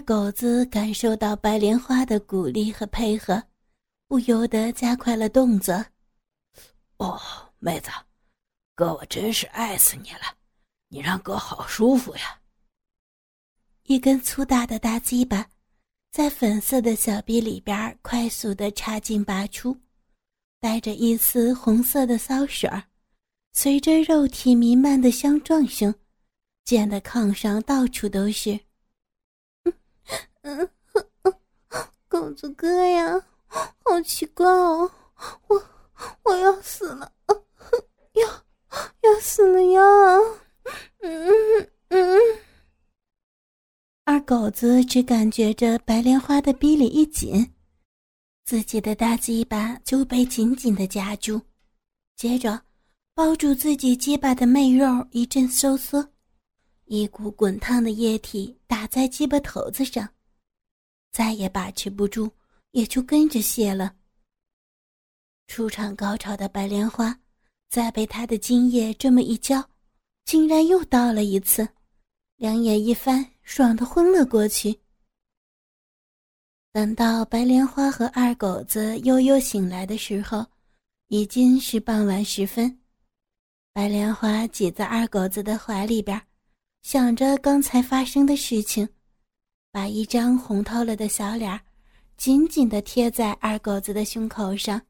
二狗子感受到白莲花的鼓励和配合，不由得加快了动作。哦，妹子，哥我真是爱死你了，你让哥好舒服呀！一根粗大的大鸡巴，在粉色的小臂里边快速的插进拔出，带着一丝红色的骚水儿，随着肉体弥漫的相撞声，溅得炕上到处都是。嗯嗯，狗子哥呀，好奇怪哦，我我要死了，要要死了呀！嗯嗯。二狗子只感觉着白莲花的逼里一紧，自己的大鸡巴就被紧紧的夹住，接着包住自己鸡巴的媚肉一阵收缩，一股滚烫的液体打在鸡巴头子上，再也把持不住，也就跟着泄了。出场高潮的白莲花，再被他的精液这么一浇，竟然又倒了一次，两眼一翻。爽的昏了过去。等到白莲花和二狗子悠悠醒来的时候，已经是傍晚时分。白莲花挤在二狗子的怀里边，想着刚才发生的事情，把一张红透了的小脸紧紧的贴在二狗子的胸口上，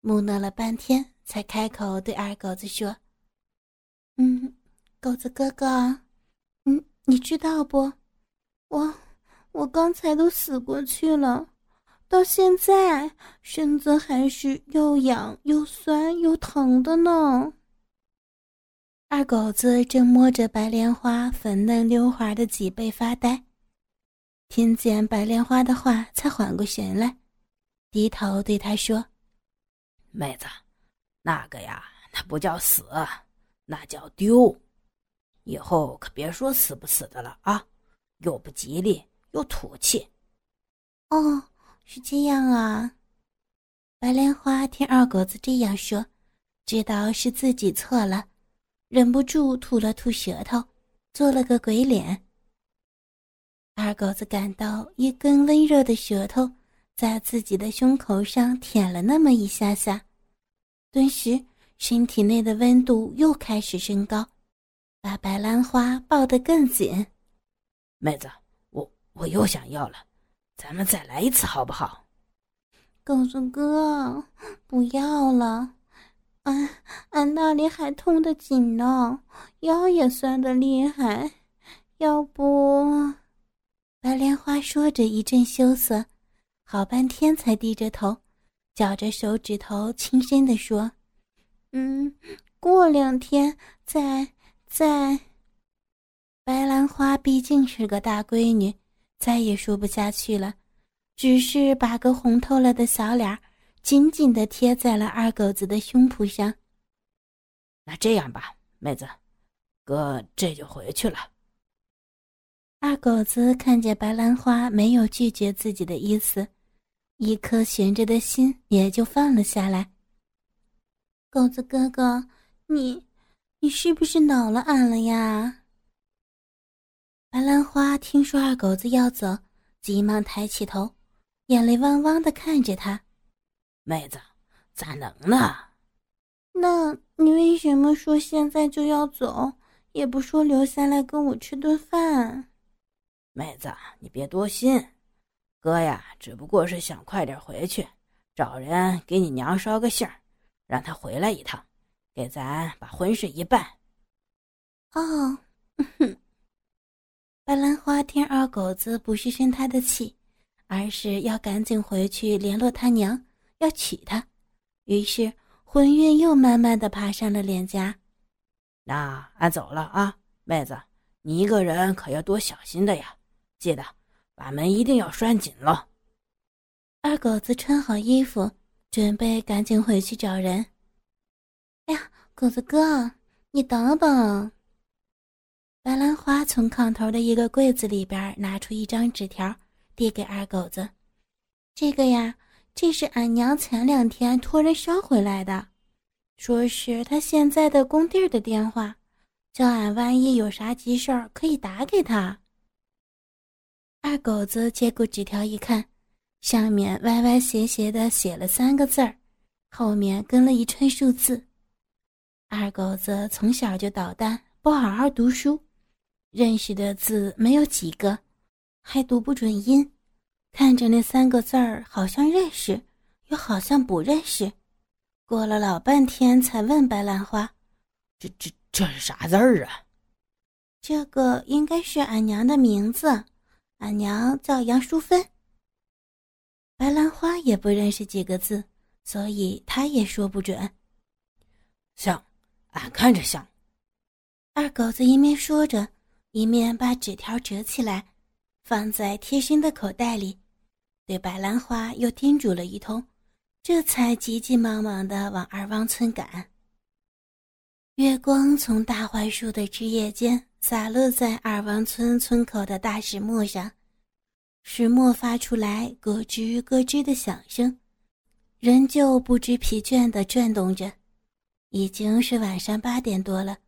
木讷了半天，才开口对二狗子说：“嗯，狗子哥哥。”嗯你知道不？我我刚才都死过去了，到现在身子还是又痒又酸又疼的呢。二狗子正摸着白莲花粉嫩溜滑的脊背发呆，听见白莲花的话，才缓过神来，低头对他说：“妹子，那个呀，那不叫死，那叫丢。”以后可别说死不死的了啊，又不吉利又土气。哦，是这样啊。白莲花听二狗子这样说，知道是自己错了，忍不住吐了吐舌头，做了个鬼脸。二狗子感到一根温热的舌头在自己的胸口上舔了那么一下下，顿时身体内的温度又开始升高。把白兰花抱得更紧，妹子，我我又想要了，咱们再来一次好不好？狗子哥，不要了，俺俺那里还痛得紧呢，腰也酸得厉害，要不……白莲花说着一阵羞涩，好半天才低着头，绞着手指头轻声地说：“嗯，过两天再。”再，白兰花毕竟是个大闺女，再也说不下去了，只是把个红透了的小脸紧紧的贴在了二狗子的胸脯上。那这样吧，妹子，哥这就回去了。二狗子看见白兰花没有拒绝自己的意思，一颗悬着的心也就放了下来。狗子哥哥，你。你是不是恼了俺了呀？白兰花听说二狗子要走，急忙抬起头，眼泪汪汪的看着他。妹子，咋能呢？那你为什么说现在就要走，也不说留下来跟我吃顿饭？妹子，你别多心，哥呀，只不过是想快点回去，找人给你娘捎个信儿，让她回来一趟。给咱把婚事一办。哦，白兰花听二狗子不是生他的气，而是要赶紧回去联络他娘，要娶她，于是魂晕又慢慢的爬上了脸颊。那俺走了啊，妹子，你一个人可要多小心的呀，记得把门一定要拴紧了。二狗子穿好衣服，准备赶紧回去找人。哎呀，狗子哥，你等等！白兰花从炕头的一个柜子里边拿出一张纸条，递给二狗子：“这个呀，这是俺娘前两天托人捎回来的，说是她现在的工地的电话，叫俺万一有啥急事儿可以打给他。”二狗子接过纸条一看，上面歪歪斜斜的写了三个字儿，后面跟了一串数字。二狗子从小就捣蛋，不好好读书，认识的字没有几个，还读不准音，看着那三个字儿，好像认识，又好像不认识。过了老半天，才问白兰花：“这、这、这是啥字儿啊？”“这个应该是俺娘的名字，俺娘叫杨淑芬。”白兰花也不认识几个字，所以她也说不准。像，俺看着像。二狗子一面说着，一面把纸条折起来，放在贴身的口袋里，对白兰花又叮嘱了一通。这才急急忙忙的往二汪村赶。月光从大槐树的枝叶间洒落在二王村村口的大石磨上，石磨发出来咯吱咯吱的响声，仍旧不知疲倦地转动着。已经是晚上八点多了，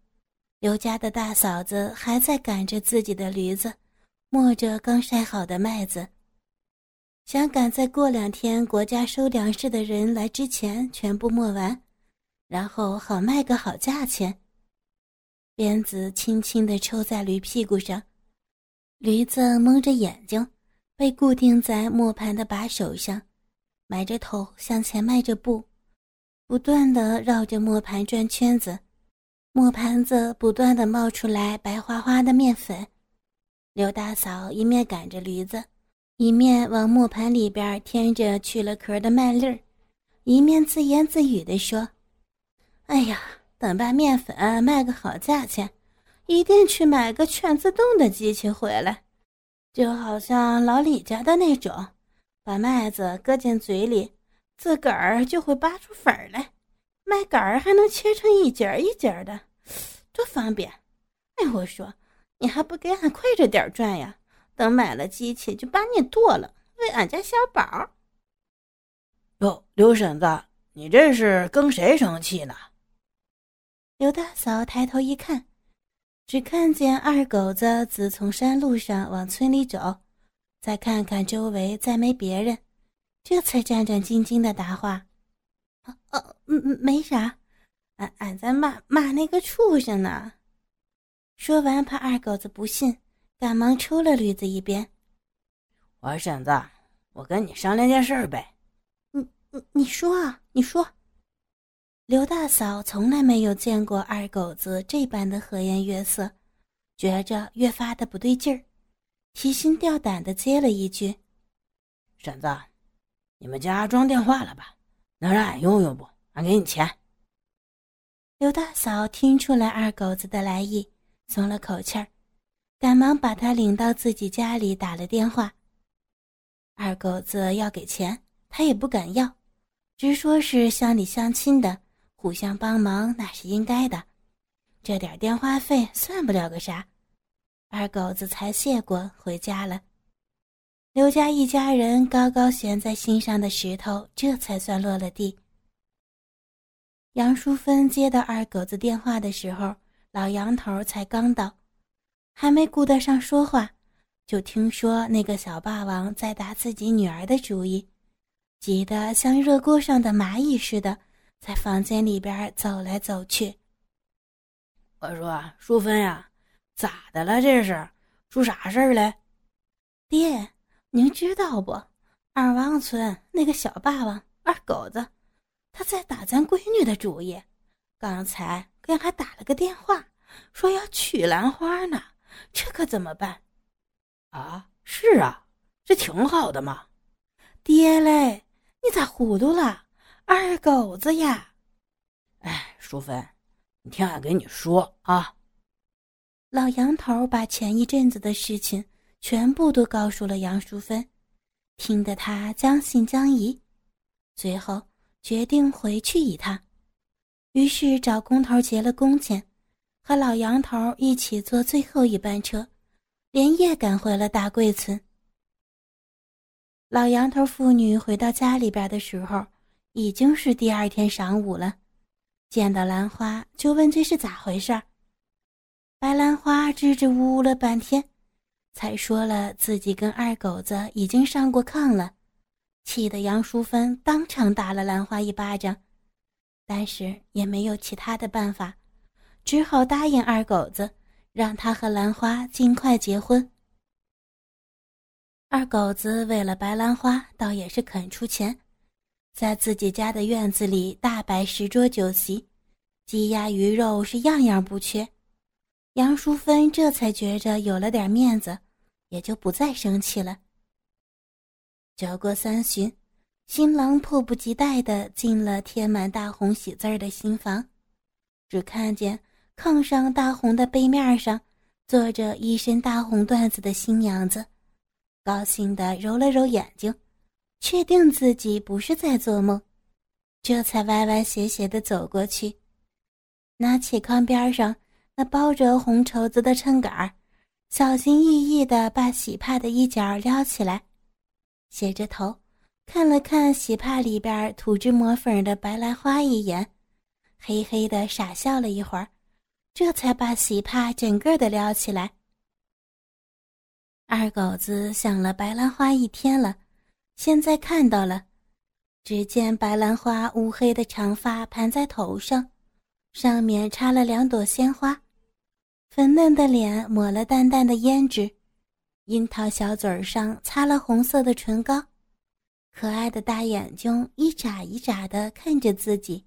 刘家的大嫂子还在赶着自己的驴子，磨着刚晒好的麦子。想赶在过两天国家收粮食的人来之前全部磨完，然后好卖个好价钱。鞭子轻轻地抽在驴屁股上，驴子蒙着眼睛，被固定在磨盘的把手上，埋着头向前迈着步，不断地绕着磨盘转圈子。磨盘子不断地冒出来白花花的面粉。刘大嫂一面赶着驴子。一面往磨盘里边添着去了壳的麦粒儿，一面自言自语地说：“哎呀，等把面粉卖个好价钱，一定去买个全自动的机器回来，就好像老李家的那种，把麦子搁进嘴里，自个儿就会扒出粉来，麦秆儿还能切成一节一节的，多方便！哎，我说，你还不给俺快着点转呀？”等买了机器，就把你剁了，喂俺家小宝。哟，刘婶子，你这是跟谁生气呢？刘大嫂抬头一看，只看见二狗子自从山路上往村里走，再看看周围，再没别人，这才战战兢兢的答话：“哦哦，嗯，没啥，俺俺在骂骂那个畜生呢。”说完，怕二狗子不信。赶忙抽了驴子一边。我婶子，我跟你商量件事儿呗。你你你说啊，你说。刘大嫂从来没有见过二狗子这般的和颜悦色，觉着越发的不对劲儿，提心吊胆的接了一句：“婶子，你们家装电话了吧？能让俺用用不？俺给你钱。”刘大嫂听出来二狗子的来意，松了口气儿。赶忙把他领到自己家里打了电话。二狗子要给钱，他也不敢要，直说是乡里乡亲的，互相帮忙那是应该的，这点电话费算不了个啥。二狗子才谢过，回家了。刘家一家人高高悬在心上的石头，这才算落了地。杨淑芬接到二狗子电话的时候，老杨头才刚到。还没顾得上说话，就听说那个小霸王在打自己女儿的主意，急得像热锅上的蚂蚁似的，在房间里边走来走去。我说：“淑芬呀，咋的了？这是出啥事儿了？”爹，您知道不？二王村那个小霸王二狗子，他在打咱闺女的主意。刚才给俺打了个电话，说要娶兰花呢。这可怎么办？啊，是啊，这挺好的嘛。爹嘞，你咋糊涂了？二狗子呀！哎，淑芬，你听俺跟你说啊。老杨头把前一阵子的事情全部都告诉了杨淑芬，听得她将信将疑，最后决定回去一趟，于是找工头结了工钱。和老杨头一起坐最后一班车，连夜赶回了大贵村。老杨头父女回到家里边的时候，已经是第二天晌午了。见到兰花，就问这是咋回事儿。白兰花支支吾吾了半天，才说了自己跟二狗子已经上过炕了，气得杨淑芬当场打了兰花一巴掌，但是也没有其他的办法，只好答应二狗子，让他和兰花尽快结婚。二狗子为了白兰花，倒也是肯出钱，在自己家的院子里大摆十桌酒席，鸡鸭鱼肉是样样不缺。杨淑芬这才觉着有了点面子，也就不再生气了。酒过三巡，新郎迫不及待地进了贴满大红喜字儿的新房，只看见炕上大红的被面上坐着一身大红缎子的新娘子。高兴地揉了揉眼睛，确定自己不是在做梦，这才歪歪斜斜地走过去，拿起炕边上那包着红绸子的秤杆小心翼翼地把喜帕的一角撩起来，斜着头看了看喜帕里边涂脂抹粉的白兰花一眼，嘿嘿地傻笑了一会儿，这才把喜帕整个的撩起来。二狗子想了白兰花一天了，现在看到了。只见白兰花乌黑的长发盘在头上，上面插了两朵鲜花，粉嫩的脸抹了淡淡的胭脂，樱桃小嘴上擦了红色的唇膏，可爱的大眼睛一眨一眨的看着自己，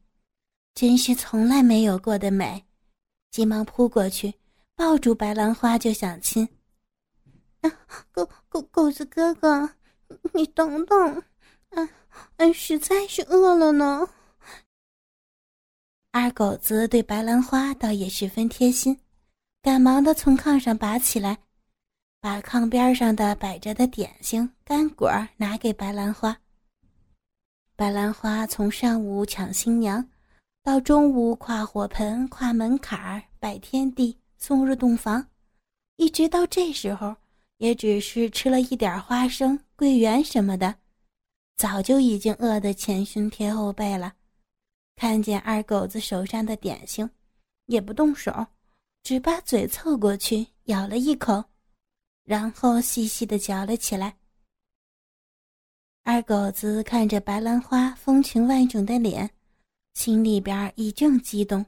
真是从来没有过的美。急忙扑过去，抱住白兰花就想亲。狗狗狗子哥哥，你等等，俺俺实在是饿了呢。二狗子对白兰花倒也十分贴心，赶忙的从炕上拔起来，把炕边上的摆着的点心干果拿给白兰花。白兰花从上午抢新娘，到中午跨火盆、跨门槛、拜天地、送入洞房，一直到这时候。也只是吃了一点花生、桂圆什么的，早就已经饿得前胸贴后背了。看见二狗子手上的点心，也不动手，只把嘴凑过去咬了一口，然后细细的嚼了起来。二狗子看着白兰花风情万种的脸，心里边一阵激动。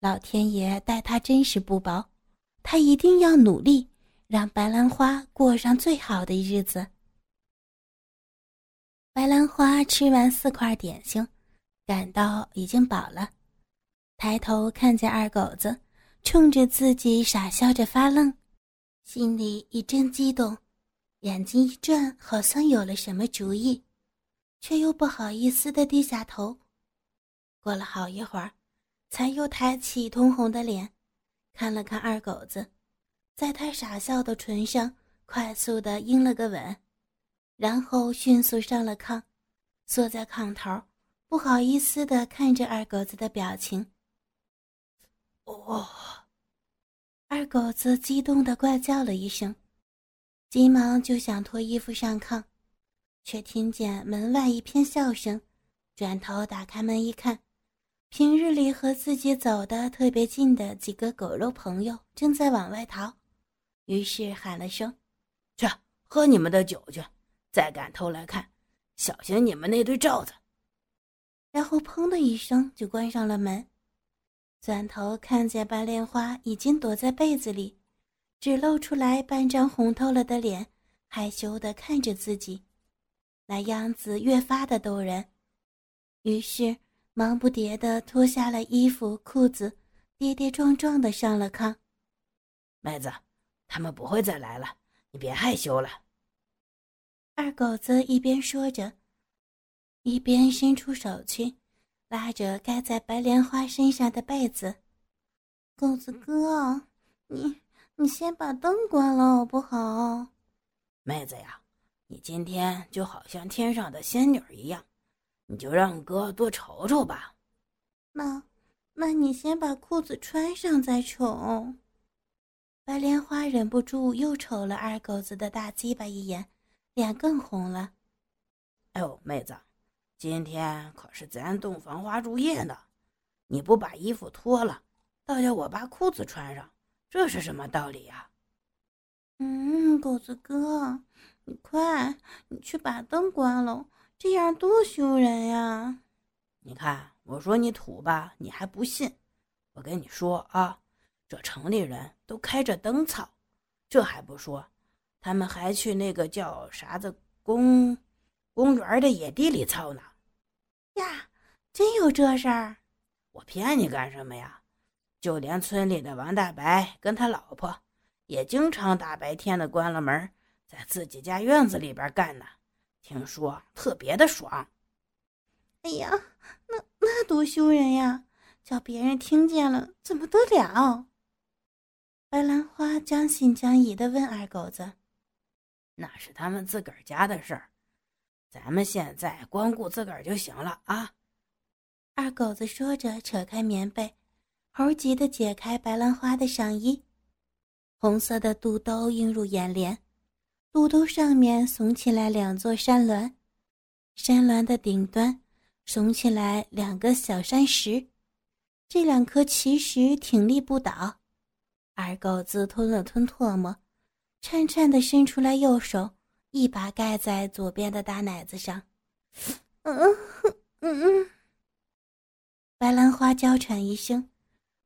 老天爷待他真是不薄，他一定要努力。让白兰花过上最好的日子。白兰花吃完四块点心，感到已经饱了，抬头看见二狗子冲着自己傻笑着发愣，心里一阵激动，眼睛一转，好像有了什么主意，却又不好意思的低下头。过了好一会儿，才又抬起通红的脸，看了看二狗子。在他傻笑的唇上快速的应了个吻，然后迅速上了炕，坐在炕头，不好意思的看着二狗子的表情。哦，二狗子激动的怪叫了一声，急忙就想脱衣服上炕，却听见门外一片笑声，转头打开门一看，平日里和自己走的特别近的几个狗肉朋友正在往外逃。于是喊了声：“去喝你们的酒去！再敢偷来看，小心你们那堆罩子！”然后砰的一声就关上了门。转头看见白莲花已经躲在被子里，只露出来半张红透了的脸，害羞的看着自己，那样子越发的逗人。于是忙不迭的脱下了衣服裤子，跌跌撞撞的上了炕。妹子。他们不会再来了，你别害羞了。二狗子一边说着，一边伸出手去，拉着盖在白莲花身上的被子。狗子哥，你你先把灯关了好不好？妹子呀，你今天就好像天上的仙女一样，你就让哥多瞅瞅吧。那，那你先把裤子穿上再瞅。白莲花忍不住又瞅了二狗子的大鸡巴一眼，脸更红了。哎呦，妹子，今天可是咱洞房花烛夜呢，你不把衣服脱了，倒叫我把裤子穿上，这是什么道理呀？嗯，狗子哥，你快，你去把灯关了，这样多羞人呀！你看，我说你土吧，你还不信。我跟你说啊，这城里人都开着灯操，这还不说，他们还去那个叫啥子公公园的野地里操呢。呀，真有这事儿？我骗你干什么呀？就连村里的王大白跟他老婆，也经常大白天的关了门，在自己家院子里边干呢。听说特别的爽。哎呀，那那多羞人呀！叫别人听见了怎么得了？白兰花将信将疑的问二狗子：“那是他们自个儿家的事儿，咱们现在光顾自个儿就行了啊。”二狗子说着，扯开棉被，猴急的解开白兰花的上衣，红色的肚兜映入眼帘，肚兜上面耸起来两座山峦，山峦的顶端。耸起来两个小山石，这两颗奇石挺立不倒。二狗子吞了吞唾沫，颤颤地伸出来右手，一把盖在左边的大奶子上。嗯嗯嗯。白兰花娇喘一声，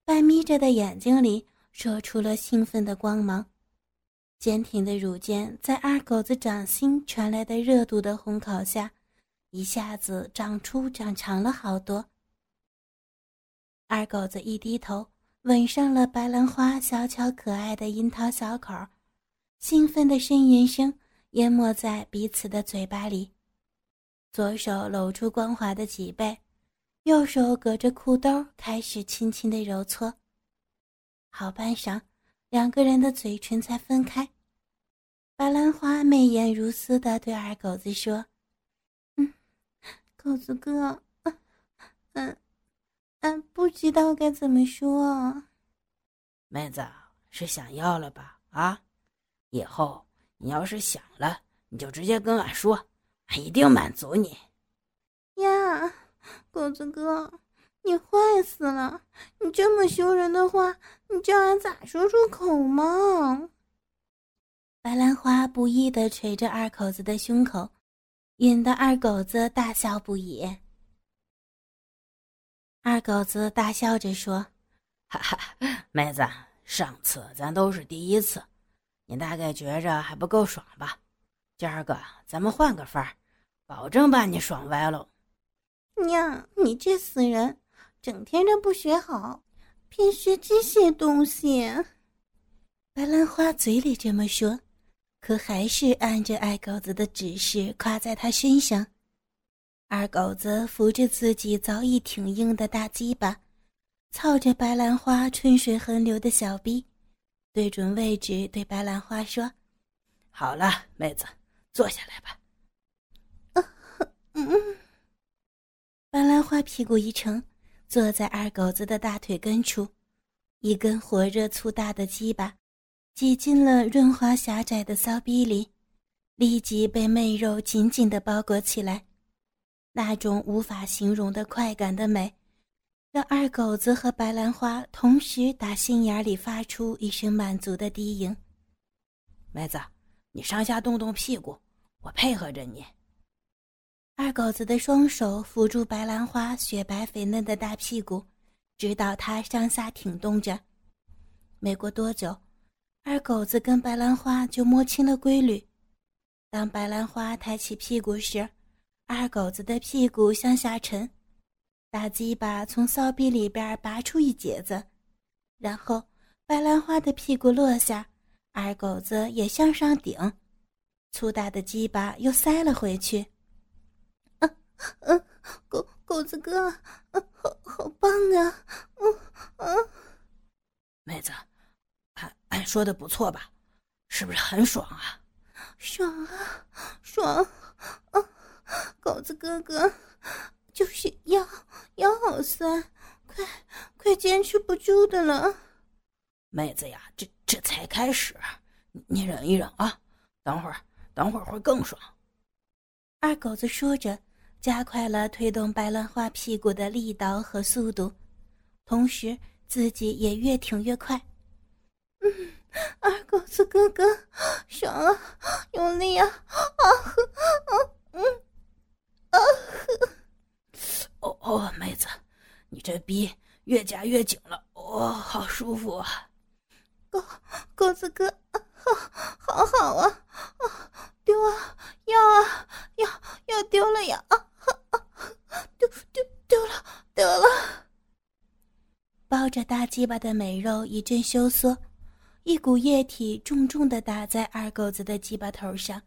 半眯着的眼睛里射出了兴奋的光芒，坚挺的乳尖在二狗子掌心传来的热度的烘烤下。一下子长出长长了好多。二狗子一低头，吻上了白兰花小巧可爱的樱桃小口，兴奋的呻吟声淹没在彼此的嘴巴里。左手搂住光滑的脊背，右手隔着裤兜开始轻轻的揉搓。好半晌，两个人的嘴唇才分开。白兰花媚眼如丝的对二狗子说。嗯狗子哥，嗯，不知道该怎么说。妹子是想要了吧？啊，以后你要是想了，你就直接跟俺说，俺一定满足你。呀，狗子哥，你坏死了！你这么羞人的话，你叫俺咋说出口嘛？白兰花不易的捶着二狗子的胸口。引得二狗子大笑不已。二狗子大笑着说：“哈哈，妹子，上次咱都是第一次，你大概觉着还不够爽吧？今儿个咱们换个法儿，保证把你爽歪喽！”娘，你这死人，整天都不学好，偏学这些东西。白兰花嘴里这么说。可还是按着二狗子的指示夸在他身上，二狗子扶着自己早已挺硬的大鸡巴，操着白兰花春水横流的小臂，对准位置对白兰花说：“好了，妹子，坐下来吧。”嗯，白兰花屁股一撑，坐在二狗子的大腿根处，一根火热粗大的鸡巴。挤进了润滑狭窄的骚逼里，立即被媚肉紧紧地包裹起来。那种无法形容的快感的美，让二狗子和白兰花同时打心眼里发出一声满足的低吟。妹子，你上下动动屁股，我配合着你。二狗子的双手扶住白兰花雪白肥嫩的大屁股，直到她上下挺动着。没过多久。二狗子跟白兰花就摸清了规律。当白兰花抬起屁股时，二狗子的屁股向下沉，大鸡巴从骚逼里边拔出一截子，然后白兰花的屁股落下，二狗子也向上顶，粗大的鸡巴又塞了回去。嗯嗯，狗狗子哥，嗯，好好棒啊！嗯嗯，妹子。俺说的不错吧？是不是很爽啊？爽啊，爽！啊，狗子哥哥，就是腰腰好酸，快快坚持不住的了。妹子呀，这这才开始，你忍一忍啊，等会儿等会儿会更爽。二狗子说着，加快了推动白兰花屁股的力道和速度，同时自己也越挺越快。嗯二狗子哥哥，爽啊，用力啊！啊呵，嗯，啊呵，哦 哦，妹子，你这逼越夹越紧了，哦，好舒服啊！狗狗子哥，好，好好啊！啊，丢啊，要啊，要要丢了呀！啊啊，丢丢丢了，丢了！抱着大鸡巴的美肉一阵收缩。一股液体重重的打在二狗子的鸡巴头上，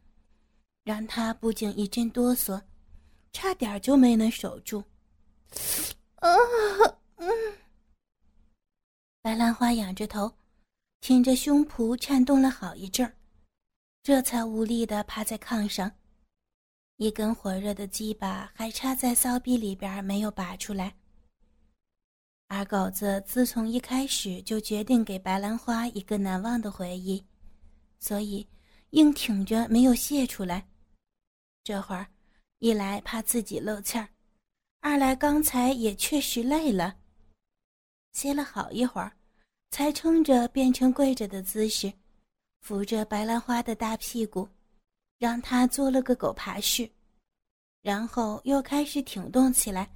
让他不禁一阵哆嗦，差点就没能守住。啊，嗯。白兰花仰着头，挺着胸脯颤动了好一阵儿，这才无力的趴在炕上，一根火热的鸡巴还插在骚逼里边没有拔出来。二狗子自从一开始就决定给白兰花一个难忘的回忆，所以硬挺着没有泄出来。这会儿，一来怕自己漏气儿，二来刚才也确实累了，歇了好一会儿，才撑着变成跪着的姿势，扶着白兰花的大屁股，让她做了个狗爬式，然后又开始挺动起来。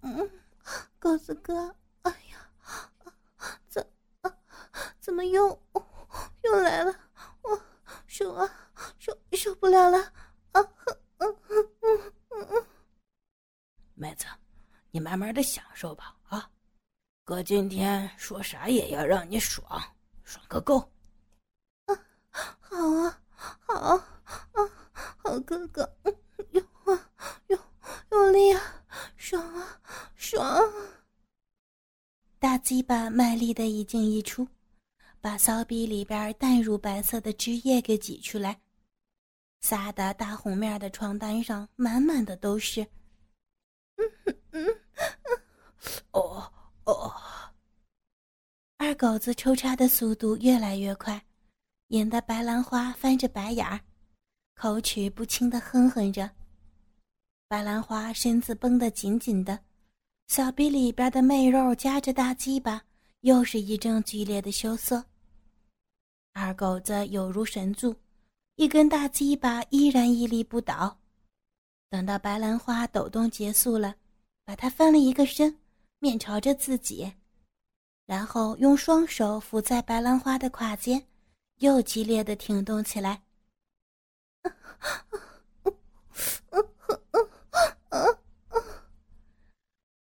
嗯。狗子哥，哎呀，怎怎么又又来了？我受啊受受不了了！妹子，你慢慢的享受吧啊！哥今天说啥也要让你爽，爽个够！啊，好啊，好啊，好哥哥，用啊用用力啊，爽啊爽！大鸡巴卖力的一进一出，把骚逼里边淡乳白色的汁液给挤出来，撒的大红面的床单上满满的都是。嗯嗯哦哦，二狗子抽插的速度越来越快，引得白兰花翻着白眼儿，口齿不清的哼哼着。白兰花身子绷得紧紧的。小臂里边的媚肉夹着大鸡巴，又是一阵剧烈的羞涩。二狗子有如神助，一根大鸡巴依然屹立不倒。等到白兰花抖动结束了，把它翻了一个身，面朝着自己，然后用双手扶在白兰花的胯间，又激烈的挺动起来。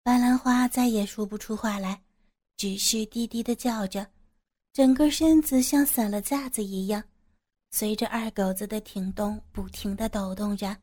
白兰花再也说不出话来，只是低低的叫着，整个身子像散了架子一样，随着二狗子的停动不停的抖动着。